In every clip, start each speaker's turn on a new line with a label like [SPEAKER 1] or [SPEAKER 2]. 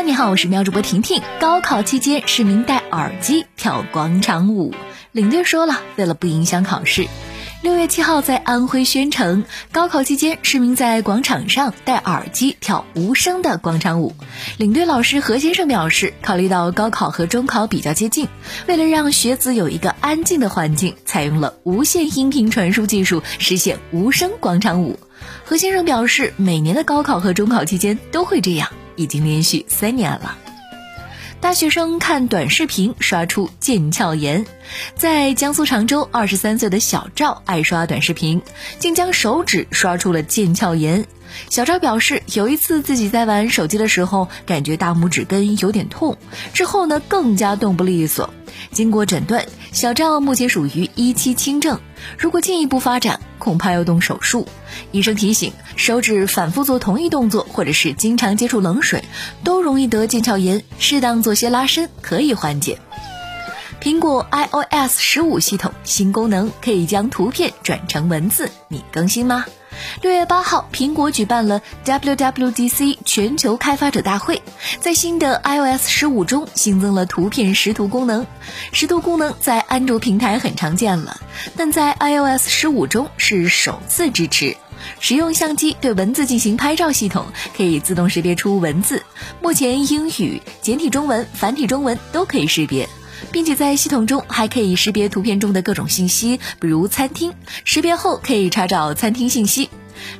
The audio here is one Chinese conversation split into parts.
[SPEAKER 1] 你好，我是喵主播婷婷。高考期间，市民戴耳机跳广场舞，领队说了，为了不影响考试。六月七号，在安徽宣城，高考期间，市民在广场上戴耳机跳无声的广场舞。领队老师何先生表示，考虑到高考和中考比较接近，为了让学子有一个安静的环境，采用了无线音频传输技术，实现无声广场舞。何先生表示，每年的高考和中考期间都会这样，已经连续三年了。大学生看短视频刷出腱鞘炎，在江苏常州，二十三岁的小赵爱刷短视频，竟将手指刷出了腱鞘炎。小赵表示，有一次自己在玩手机的时候，感觉大拇指根有点痛，之后呢更加动不利索。经过诊断，小赵目前属于一期轻症，如果进一步发展，恐怕要动手术。医生提醒，手指反复做同一动作，或者是经常接触冷水，都容易得腱鞘炎。适当做些拉伸可以缓解。苹果 iOS 十五系统新功能可以将图片转成文字，你更新吗？六月八号，苹果举办了 WWDC 全球开发者大会，在新的 iOS 十五中新增了图片识图功能。识图功能在安卓平台很常见了，但在 iOS 十五中是首次支持。使用相机对文字进行拍照，系统可以自动识别出文字。目前英语、简体中文、繁体中文都可以识别，并且在系统中还可以识别图片中的各种信息，比如餐厅。识别后可以查找餐厅信息。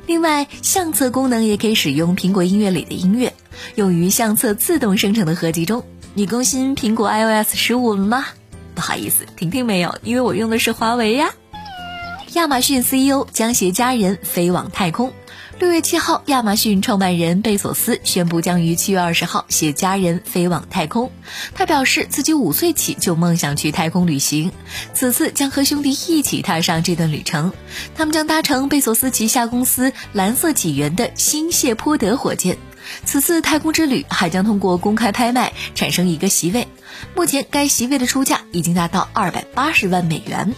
[SPEAKER 1] 另外，相册功能也可以使用苹果音乐里的音乐，用于相册自动生成的合集中。你更新苹果 iOS 十五了吗？不好意思，婷婷没有，因为我用的是华为呀。亚马逊 CEO 将携家人飞往太空。六月七号，亚马逊创办人贝索斯宣布将于七月二十号携家人飞往太空。他表示，自己五岁起就梦想去太空旅行，此次将和兄弟一起踏上这段旅程。他们将搭乘贝索斯旗下公司蓝色起源的新谢泼德火箭。此次太空之旅还将通过公开拍卖产生一个席位。目前，该席位的出价已经达到二百八十万美元。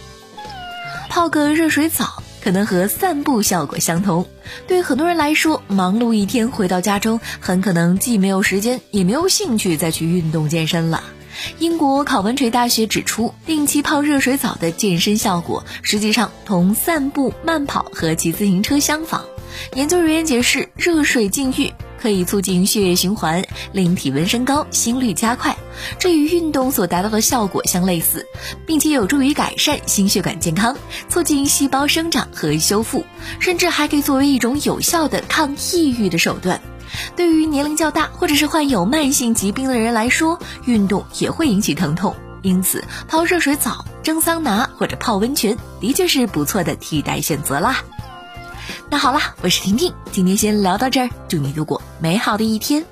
[SPEAKER 1] 泡个热水澡可能和散步效果相同。对很多人来说，忙碌一天回到家中，很可能既没有时间，也没有兴趣再去运动健身了。英国考文垂大学指出，定期泡热水澡的健身效果，实际上同散步、慢跑和骑自行车相仿。研究人员解释，热水浸浴。可以促进血液循环，令体温升高、心率加快，这与运动所达到的效果相类似，并且有助于改善心血管健康，促进细胞生长和修复，甚至还可以作为一种有效的抗抑郁的手段。对于年龄较大或者是患有慢性疾病的人来说，运动也会引起疼痛，因此泡热水澡、蒸桑拿或者泡温泉的确是不错的替代选择啦。那好啦，我是婷婷，今天先聊到这儿，祝你度过美好的一天。